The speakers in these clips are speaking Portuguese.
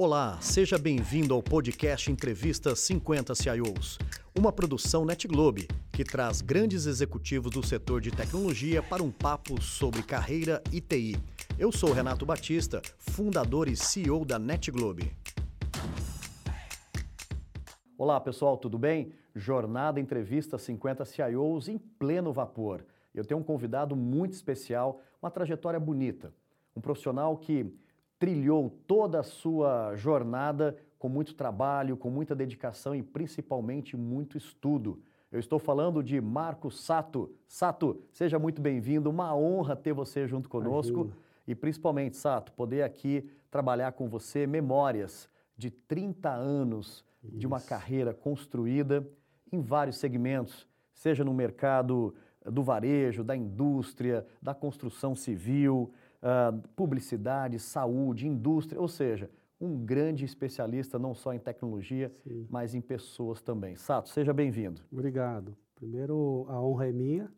Olá, seja bem-vindo ao podcast Entrevista 50 CIOs, uma produção NetGlobe que traz grandes executivos do setor de tecnologia para um papo sobre carreira e TI. Eu sou Renato Batista, fundador e CEO da NetGlobe. Olá pessoal, tudo bem? Jornada Entrevista 50 CIOs em pleno vapor. Eu tenho um convidado muito especial, uma trajetória bonita, um profissional que trilhou toda a sua jornada com muito trabalho, com muita dedicação e principalmente muito estudo. Eu estou falando de Marco Sato. Sato, seja muito bem-vindo, uma honra ter você junto conosco Imagina. e principalmente, Sato, poder aqui trabalhar com você memórias de 30 anos Isso. de uma carreira construída em vários segmentos, seja no mercado do varejo, da indústria, da construção civil, uh, publicidade, saúde, indústria, ou seja, um grande especialista não só em tecnologia, Sim. mas em pessoas também. Sato, seja bem-vindo. Obrigado. Primeiro, a honra é minha.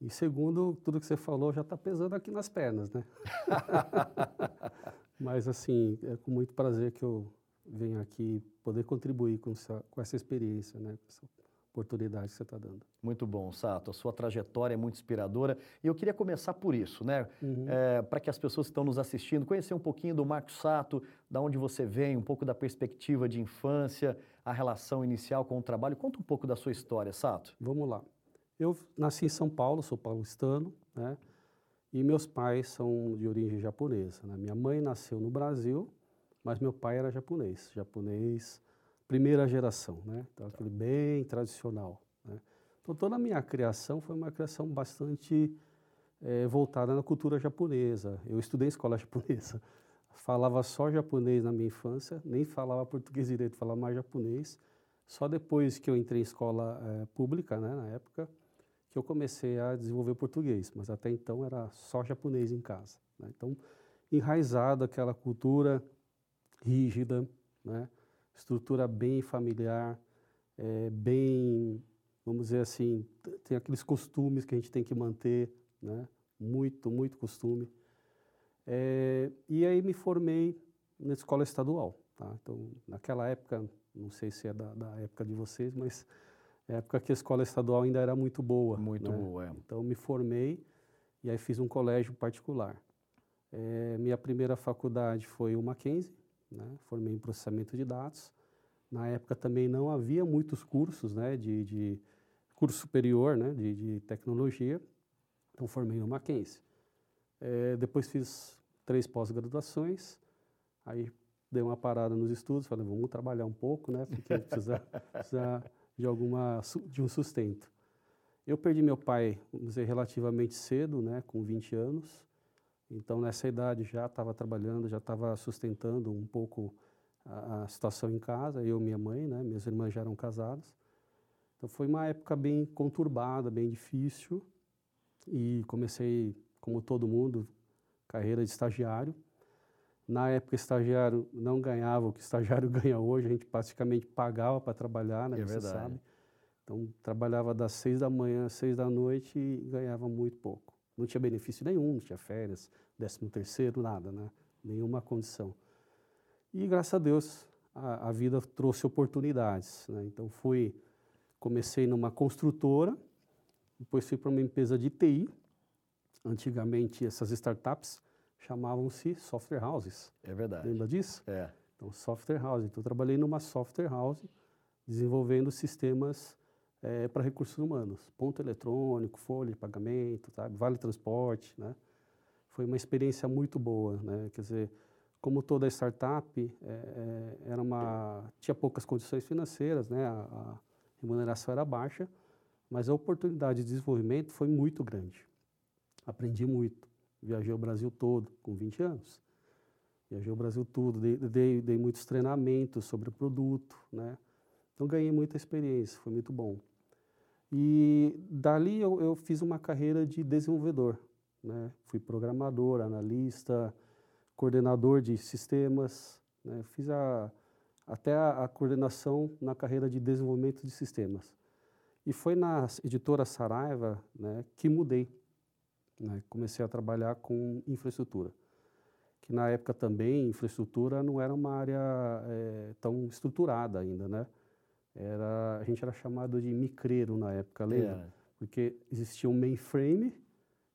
E segundo, tudo que você falou já está pesando aqui nas pernas, né? mas assim, é com muito prazer que eu venho aqui poder contribuir com essa, com essa experiência, né? Com essa oportunidade que você está dando. Muito bom, Sato. A sua trajetória é muito inspiradora. E eu queria começar por isso, né? Uhum. É, Para que as pessoas que estão nos assistindo conhecer um pouquinho do Marcos Sato, da onde você vem, um pouco da perspectiva de infância, a relação inicial com o trabalho. Conta um pouco da sua história, Sato. Vamos lá. Eu nasci em São Paulo, sou paulistano, né? E meus pais são de origem japonesa. Né? Minha mãe nasceu no Brasil, mas meu pai era japonês, japonês primeira geração, né? Então, aquele bem tradicional. Né? Então, toda a minha criação foi uma criação bastante é, voltada na cultura japonesa. Eu estudei em escola japonesa, falava só japonês na minha infância, nem falava português direito, falava mais japonês. Só depois que eu entrei em escola é, pública, né, na época, que eu comecei a desenvolver português, mas até então era só japonês em casa. Né? Então, enraizado aquela cultura rígida, né? Estrutura bem familiar, é, bem, vamos dizer assim, tem aqueles costumes que a gente tem que manter, né? Muito, muito costume. É, e aí me formei na escola estadual. Tá? Então, naquela época, não sei se é da, da, época de vocês, mas é época que a escola estadual ainda era muito boa. Muito né? boa, é. Então, me formei e aí fiz um colégio particular. É, minha primeira faculdade foi o Mackenzie, né? formei em processamento de dados. Na época também não havia muitos cursos né, de, de curso superior né, de, de, tecnologia, então formei no Mackenzie. É, depois fiz três pós-graduações, aí dei uma parada nos estudos, falei, vamos trabalhar um pouco, né, porque precisa, precisa de, alguma, de um sustento. Eu perdi meu pai, vamos dizer, relativamente cedo, né, com 20 anos, então, nessa idade já estava trabalhando, já estava sustentando um pouco a, a, situação em casa, eu e minha mãe, né? Minhas irmãs já eram casadas. Então, foi uma época bem conturbada, bem difícil. E comecei, como todo mundo, carreira de estagiário. Na época, estagiário não ganhava o que estagiário ganha hoje, a gente praticamente pagava para trabalhar, né? É você verdade. sabe. Então, trabalhava das seis da manhã às seis da noite e ganhava muito pouco. Não tinha benefício nenhum, não tinha férias, décimo terceiro, nada, né? Nenhuma condição. E graças a Deus a, a vida trouxe oportunidades, né? Então fui, comecei numa construtora, depois fui para uma empresa de TI. Antigamente essas startups chamavam-se software houses. É verdade. Lembra disso? É. Então software house. Então trabalhei numa software house desenvolvendo sistemas é, para recursos humanos, ponto eletrônico, folha de pagamento, sabe? vale transporte, né? Foi uma experiência muito boa, né? Quer dizer, como toda startup, é, é, era uma tinha poucas condições financeiras, né? A, a, remuneração era baixa, mas a oportunidade de desenvolvimento foi muito grande. Aprendi muito. Viajei o Brasil todo com 20 anos. Viajei o Brasil todo, dei, dei, dei muitos treinamentos sobre o produto, né? Então ganhei muita experiência, foi muito bom. E dali eu, eu fiz uma carreira de desenvolvedor. Né? Fui programador, analista, coordenador de sistemas. Né? Fiz a, até a, a, coordenação na carreira de desenvolvimento de sistemas. E foi na editora Saraiva né, que mudei. Né? Comecei a trabalhar com infraestrutura. que na época também infraestrutura não era uma área é, tão estruturada ainda, né? Era, a gente era chamado de micreiro na época, lembra? É. Porque existia um mainframe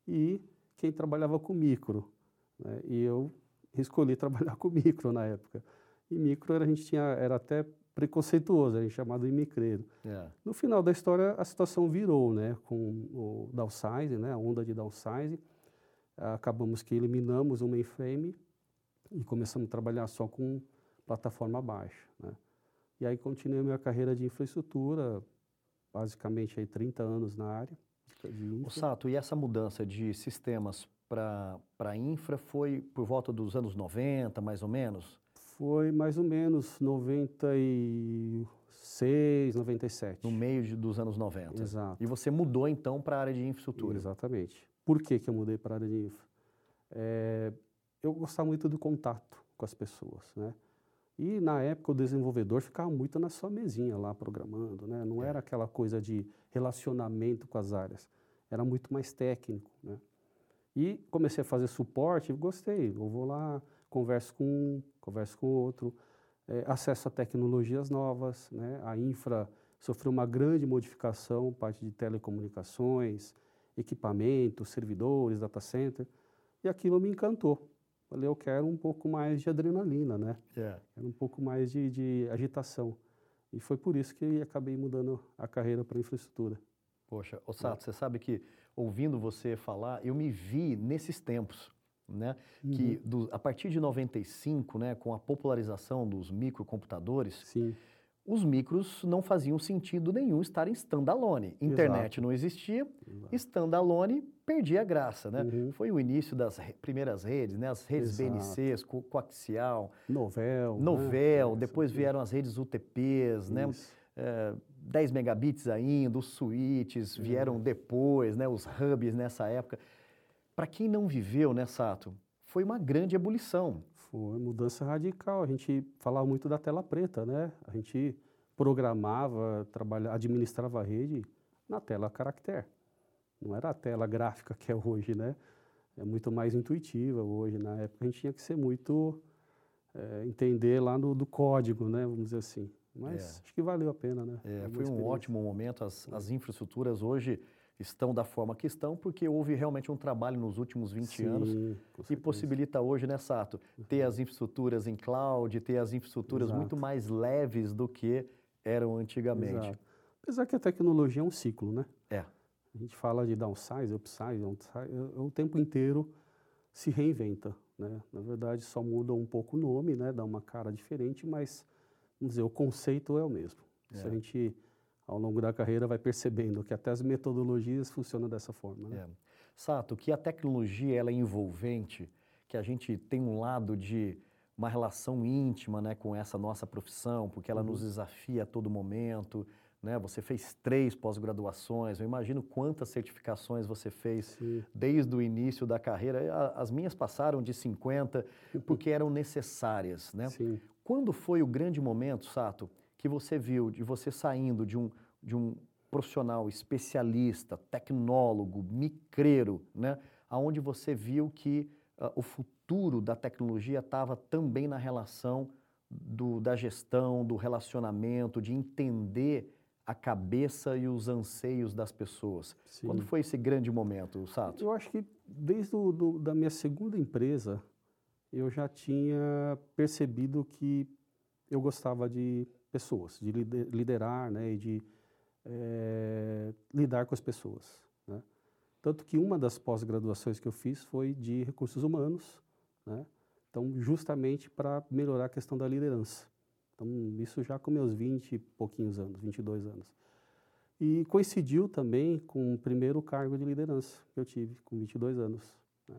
e quem trabalhava com micro. Né? E eu escolhi trabalhar com micro na época. E micro a gente tinha, era até preconceituoso, a gente chamado de micreiro. É. No final da história, a situação virou, né? Com o downsize, né? A onda de downsize acabamos que eliminamos o mainframe e começamos a trabalhar só com plataforma baixa. Né? E aí continuei minha carreira de infraestrutura, basicamente aí 30 anos na área. O Sato, e essa mudança de sistemas para infra foi por volta dos anos 90, mais ou menos? Foi mais ou menos 96, 97. No meio de, dos anos 90. Exato. E você mudou então para a área de infraestrutura? Exatamente. Por que, que eu mudei para a área de infra? É, eu gostava muito do contato com as pessoas, né? E na época o desenvolvedor ficava muito na sua mesinha lá programando, né? Não era aquela coisa de relacionamento com as áreas, era muito mais técnico, né? E comecei a fazer suporte, gostei, eu vou lá, converso com um, converso com outro, é, acesso a tecnologias novas, né? A infra sofreu uma grande modificação, parte de telecomunicações, equipamentos, servidores, data center, e aquilo me encantou. Falei, eu quero um pouco mais de adrenalina, né? Yeah. É. Quero um pouco mais de, de agitação. E foi por isso que acabei mudando a carreira para infraestrutura. Poxa, Sato, é. você sabe que ouvindo você falar, eu me vi nesses tempos, né? Uhum. Que do, a partir de 95, né, com a popularização dos microcomputadores, Sim os micros não faziam sentido nenhum estar em standalone. Internet Exato. não existia, Exato. standalone perdia a graça, né? Uhum. Foi o início das re primeiras redes, né? As redes Exato. BNCs, co coaxial. Novel. Novel, né? depois vieram as redes UTPs, né? É, 10 megabits ainda, os switches uhum. vieram depois, né? Os hubs nessa época. Para quem não viveu, né, Sato, foi uma grande ebulição. Foi mudança radical. A gente falava muito da tela preta, né? A gente programava, trabalhava, administrava a rede na tela caractere. Não era a tela gráfica que é hoje, né? É muito mais intuitiva hoje. Na época a gente tinha que ser muito é, entender lá no do código, né? Vamos dizer assim. Mas é. acho que valeu a pena, né? É, foi um ótimo momento. As, as infraestruturas hoje estão da forma que estão, porque houve realmente um trabalho nos últimos 20 Sim, anos que possibilita hoje, né, Sato, ter as infraestruturas em cloud, ter as infraestruturas Exato. muito mais leves do que eram antigamente. Exato. Apesar que a tecnologia é um ciclo, né? É. A gente fala de downsize, upsize, downsize, o tempo inteiro se reinventa, né? Na verdade, só muda um pouco o nome, né? Dá uma cara diferente, mas, vamos dizer, o conceito é o mesmo. É. Se a gente ao longo da carreira vai percebendo que até as metodologias funcionam dessa forma. Né? É. Sato, que a tecnologia ela é envolvente, que a gente tem um lado de uma relação íntima né, com essa nossa profissão, porque ela uhum. nos desafia a todo momento. Né? Você fez três pós-graduações, eu imagino quantas certificações você fez Sim. desde o início da carreira. As minhas passaram de 50 porque eram necessárias. Né? Sim. Quando foi o grande momento, Sato, que você viu de você saindo de um, de um profissional especialista, tecnólogo, micreiro, né, aonde você viu que uh, o futuro da tecnologia estava também na relação do, da gestão, do relacionamento, de entender a cabeça e os anseios das pessoas. Sim. Quando foi esse grande momento, Sato? Eu acho que desde a da minha segunda empresa, eu já tinha percebido que eu gostava de pessoas, de liderar né, e de é, lidar com as pessoas. Né? Tanto que uma das pós-graduações que eu fiz foi de recursos humanos, né? então justamente para melhorar a questão da liderança. Então isso já com meus 20 e pouquinhos anos, 22 anos. E coincidiu também com o primeiro cargo de liderança que eu tive, com 22 anos. Né?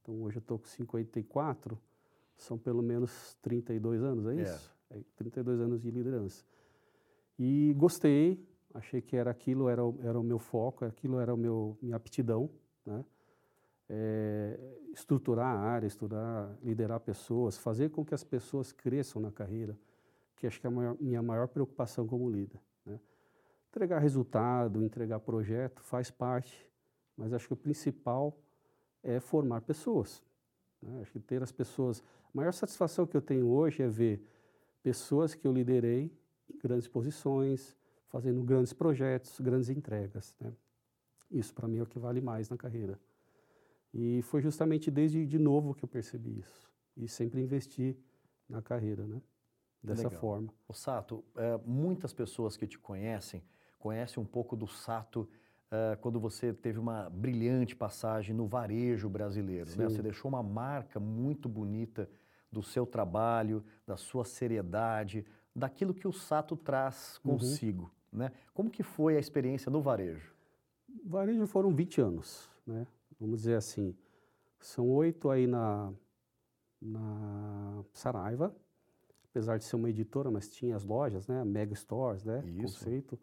Então hoje eu estou com 54, são pelo menos 32 anos, é, é. isso? 32 anos de liderança. E gostei, achei que era aquilo, era, o, era o meu foco, aquilo era o meu, minha aptidão, né? É, estruturar a área, estruturar, liderar pessoas, fazer com que as pessoas cresçam na carreira, que acho que é a maior, minha maior preocupação como líder. Né? Entregar resultado, entregar projeto faz parte, mas acho que o principal é formar pessoas. Né? Acho que ter as pessoas. A maior satisfação que eu tenho hoje é ver pessoas que eu liderei em grandes posições, fazendo grandes projetos, grandes entregas. Né? Isso para mim é o que vale mais na carreira. E foi justamente desde de novo que eu percebi isso. E sempre investi na carreira, né? Dessa Legal. forma. O Sato, é, muitas pessoas que te conhecem conhecem um pouco do Sato é, quando você teve uma brilhante passagem no varejo brasileiro. Né? Você deixou uma marca muito bonita do seu trabalho, da sua seriedade, daquilo que o Sato traz uhum. consigo. Uhum. Né? Como que foi a experiência no varejo? Varejo foram 20 anos, né? vamos dizer assim. São oito aí na, na Saraiva, apesar de ser uma editora, mas tinha as lojas, né? Mega Stores, né? Isso. Conceito.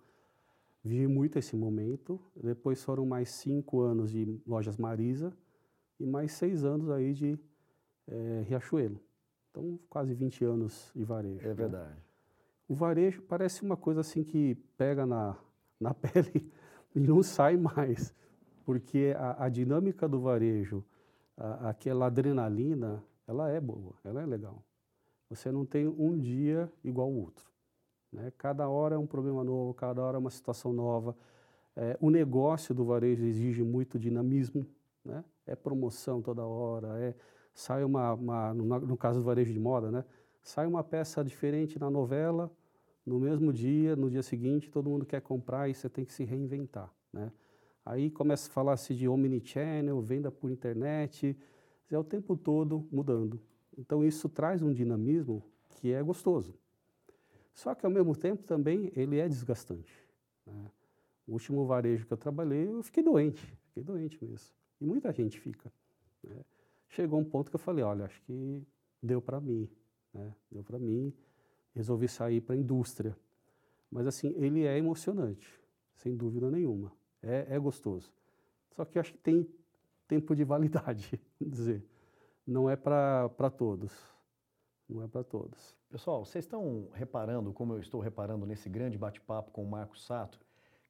Vivi muito esse momento. Depois foram mais cinco anos de lojas Marisa e mais seis anos aí de é, Riachuelo. Então, quase 20 anos de varejo. É né? verdade. Né? O varejo parece uma coisa assim que pega na, na pele e não sai mais, porque a, a dinâmica do varejo, a, aquela adrenalina, ela é boa, ela é legal. Você não tem um dia igual ao outro. Né? Cada hora é um problema novo, cada hora é uma situação nova. É, o negócio do varejo exige muito dinamismo, né? é promoção toda hora, é, sai uma, uma no, caso do varejo de moda, né? sai uma peça diferente na novela, no mesmo dia, no dia seguinte, todo mundo quer comprar e você tem que se reinventar. Né? Aí começa a falar-se de omnichannel, venda por internet, é o tempo todo mudando. Então isso traz um dinamismo que é gostoso. Só que ao mesmo tempo também ele é desgastante. Né? O último varejo que eu trabalhei, eu fiquei doente, fiquei doente mesmo. E muita gente fica. Né? Chegou um ponto que eu falei, olha, acho que deu para mim, né? deu para mim, resolvi sair para a indústria. Mas assim, ele é emocionante, sem dúvida nenhuma. É, é gostoso. Só que acho que tem tempo de validade, vamos dizer não é para todos. Não é para todos. Pessoal, vocês estão reparando, como eu estou reparando nesse grande bate-papo com o Marcos Sato,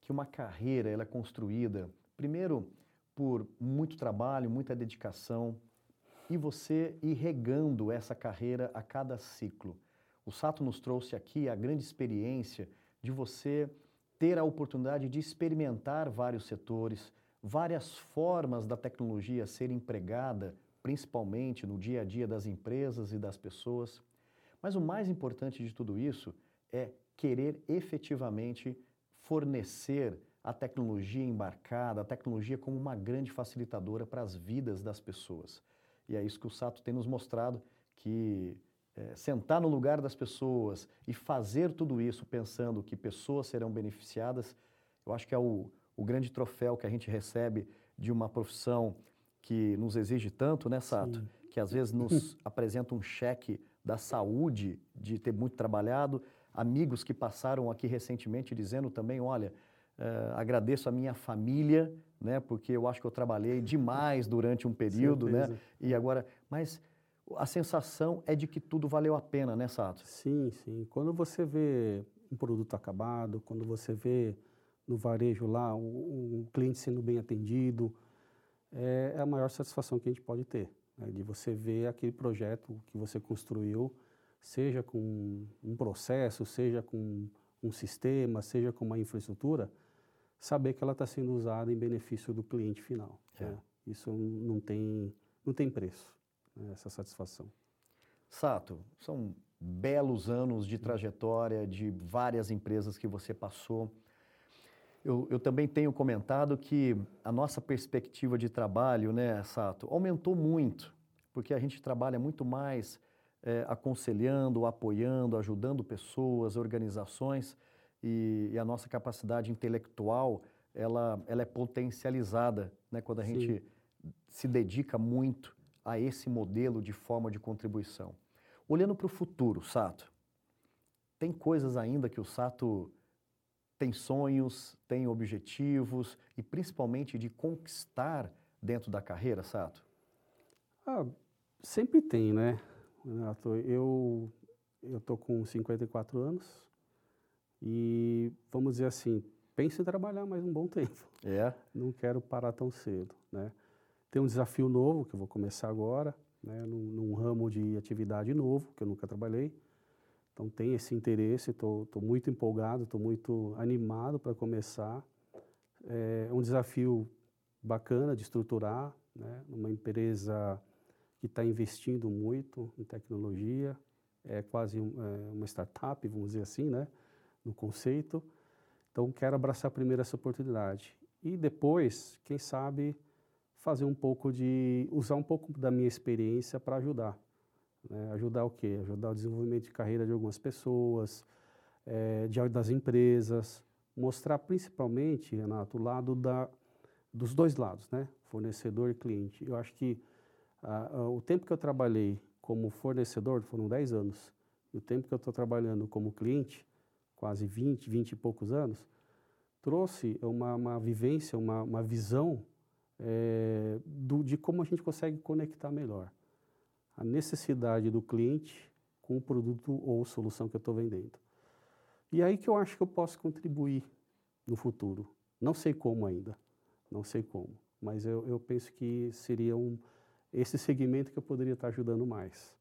que uma carreira ela é construída, primeiro, por muito trabalho, muita dedicação, e você ir regando essa carreira a cada ciclo. O Sato nos trouxe aqui a grande experiência de você ter a oportunidade de experimentar vários setores, várias formas da tecnologia ser empregada principalmente no dia a dia das empresas e das pessoas. Mas o mais importante de tudo isso é querer efetivamente fornecer a tecnologia embarcada, a tecnologia como uma grande facilitadora para as vidas das pessoas. E é isso que o Sato tem nos mostrado, que é, sentar no lugar das pessoas e fazer tudo isso pensando que pessoas serão beneficiadas, eu acho que é o, o grande troféu que a gente recebe de uma profissão que nos exige tanto, né, Sato? Sim. Que às vezes nos apresenta um cheque da saúde de ter muito trabalhado. Amigos que passaram aqui recentemente dizendo também, olha, uh, agradeço a minha família, né, porque eu acho que eu trabalhei demais durante um período, né? E agora, mas a sensação é de que tudo valeu a pena, né, Sato? Sim, sim. Quando você vê um produto acabado, quando você vê no varejo lá um, um cliente sendo bem atendido, é, é a maior satisfação que a gente pode ter, né? de você ver aquele projeto que você construiu, seja com um processo, seja com um sistema, seja com uma infraestrutura, saber que ela está sendo usada em benefício do cliente final. É. Né? Isso não tem, não tem preço, né? essa satisfação. Sato, são belos anos de trajetória de várias empresas que você passou. Eu, eu, também tenho comentado que a nossa perspectiva de trabalho, né, Sato, aumentou muito, porque a gente trabalha muito mais é, aconselhando, apoiando, ajudando pessoas, organizações, e, e, a nossa capacidade intelectual, ela, ela é potencializada né, quando a Sim. gente se dedica muito a esse modelo de forma de contribuição. Olhando para o futuro, Sato, tem coisas ainda que o Sato tem sonhos, tem objetivos e principalmente de conquistar dentro da carreira, Sato? Ah, sempre tem, né, Renato? Eu tô com 54 anos e vamos dizer assim, penso em trabalhar mais um bom tempo. É. Não quero parar tão cedo, né? Tem um desafio novo que eu vou começar agora, né, num, num, ramo de atividade novo, que eu nunca trabalhei. Então, tem esse interesse, estou muito empolgado, estou muito animado para começar. É um desafio bacana de estruturar, né, uma empresa que está investindo muito em tecnologia, é quase um, é, uma startup, vamos dizer assim, né, no conceito. Então, quero abraçar primeiro essa oportunidade. E depois, quem sabe, fazer um pouco de. usar um pouco da minha experiência para ajudar. Né? Ajudar o quê? Ajudar o desenvolvimento de carreira de algumas pessoas, é, de, das empresas. Mostrar principalmente, Renato, o lado da, dos dois lados, né? Fornecedor e cliente. Eu acho que o tempo que eu trabalhei como fornecedor foram 10 anos. E o tempo que eu estou trabalhando como cliente, quase 20, 20 e poucos anos, trouxe uma, uma vivência, uma, uma visão é, do, de como a gente consegue conectar melhor a necessidade do cliente com o produto ou solução que eu estou vendendo. E aí que eu acho que eu posso contribuir no futuro. Não sei como ainda, não sei como, mas eu, eu penso que seria um, esse segmento que eu poderia estar ajudando mais.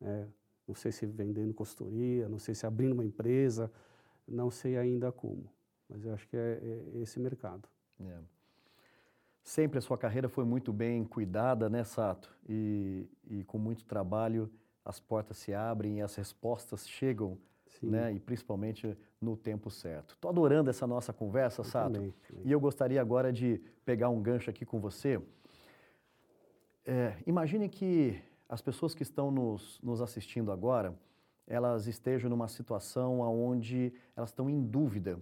É, não sei se vendendo consultoria, não sei se abrindo uma empresa, não sei ainda como, mas eu acho que é, é esse mercado. É. Sempre a sua carreira foi muito bem cuidada, né, Sato? E, e com muito trabalho as portas se abrem e as respostas chegam, Sim. né? E principalmente no tempo certo. Estou adorando essa nossa conversa, eu Sato. Também, também. E eu gostaria agora de pegar um gancho aqui com você. É, imagine que as pessoas que estão nos, nos assistindo agora, elas estejam numa situação onde elas estão em dúvida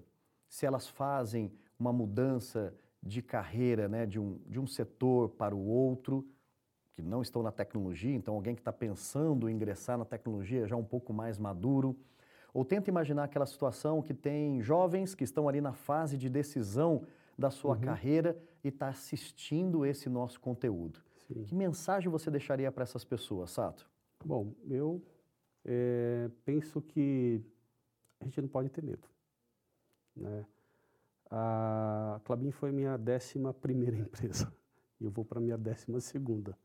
se elas fazem uma mudança de carreira, né, de, um, de um setor para o outro, que não estão na tecnologia, então alguém que está pensando em ingressar na tecnologia já um pouco mais maduro. Ou tenta imaginar aquela situação que tem jovens que estão ali na fase de decisão da sua uhum. carreira e está assistindo esse nosso conteúdo. Sim. Que mensagem você deixaria para essas pessoas, Sato? Bom, eu é, penso que a gente não pode ter medo. Né? A Clabin foi minha décima primeira empresa e eu vou para minha décima segunda.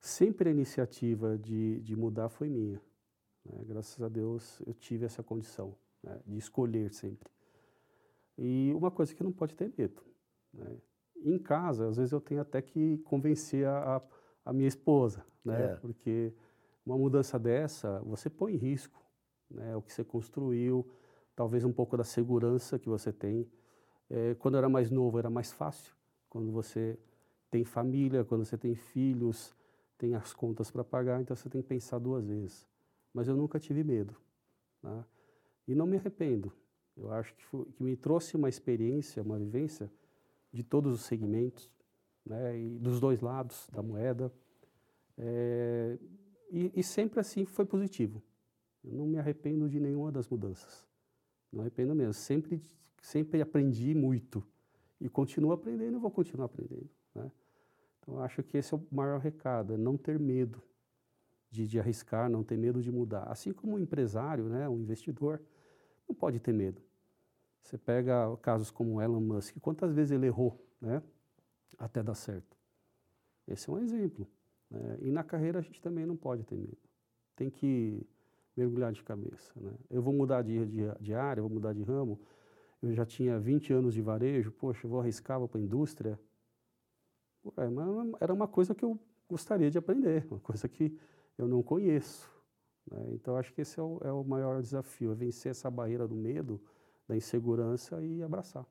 Sempre a iniciativa de, de mudar foi minha. Né? Graças a Deus eu tive essa condição né? de escolher sempre. E uma coisa que não pode ter medo. Né? Em casa, às vezes eu tenho até que convencer a, a, minha esposa, né? É. porque uma mudança dessa, você põe em risco né? o que você construiu, talvez um pouco da segurança que você tem. É, quando eu era mais novo era mais fácil, quando você tem família, quando você tem filhos, tem as contas para pagar, então você tem que pensar duas vezes. Mas eu nunca tive medo. Tá? E não me arrependo. Eu acho que, foi, que me trouxe uma experiência, uma vivência de todos os segmentos, né, e dos dois lados da moeda. É, e, e, sempre assim foi positivo. Eu não me arrependo de nenhuma das mudanças. Não arrependo mesmo. Sempre sempre aprendi muito e continuo aprendendo e vou continuar aprendendo. Né? Então, acho que esse é o maior recado, é não ter medo de, de arriscar, não ter medo de mudar. Assim como um empresário, né, um investidor, não pode ter medo. Você pega casos como Elon Musk, quantas vezes ele errou né, até dar certo? Esse é um exemplo. Né? E na carreira a gente também não pode ter medo. Tem que mergulhar de cabeça. Né? Eu vou mudar de, de, de área, vou mudar de ramo, eu já tinha 20 anos de varejo, poxa, vou arriscar, vou para a indústria. Era uma coisa que eu gostaria de aprender, uma coisa que eu não conheço. Né? Então, acho que esse é o, é o maior desafio, é vencer essa barreira do medo, da insegurança e abraçar.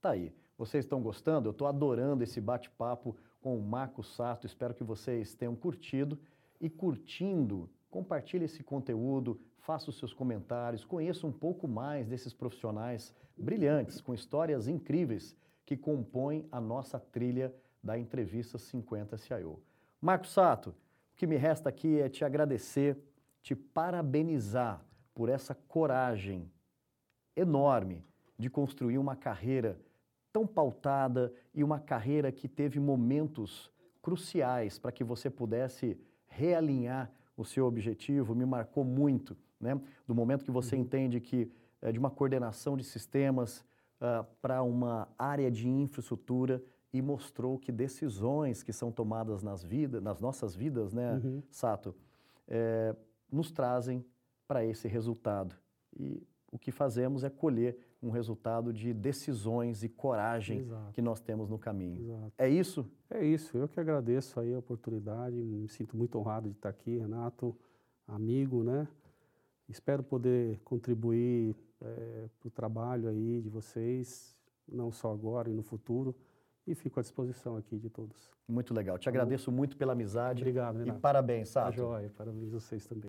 Tá aí. Vocês estão gostando? Eu estou adorando esse bate-papo com o Marco Sato. Espero que vocês tenham curtido. E curtindo, compartilhe esse conteúdo, faça os seus comentários, conheça um pouco mais desses profissionais brilhantes, com histórias incríveis que compõem a nossa trilha da entrevista 50 CIO. Marco Sato, o que me resta aqui é te agradecer, te parabenizar por essa coragem enorme de construir uma carreira tão pautada e uma carreira que teve momentos cruciais para que você pudesse realinhar o seu objetivo, me marcou muito né? do momento que você uhum. entende que é de uma coordenação de sistemas uh, para uma área de infraestrutura e mostrou que decisões que são tomadas nas vidas, nas nossas vidas, né, Uhum. Sato, é, nos trazem para esse resultado. E o que fazemos é colher um resultado de decisões e coragem Exato. que nós temos no caminho. Exato. É isso? É isso, eu que agradeço aí a oportunidade, me sinto muito honrado de estar aqui, Renato, amigo, né? Espero poder contribuir para o trabalho aí de vocês, não só agora e no futuro, e fico à disposição aqui de todos. Muito legal. Te Tá agradeço muito pela amizade. Obrigado, E Renato. parabéns, Tá Sato. joia, parabéns a vocês também.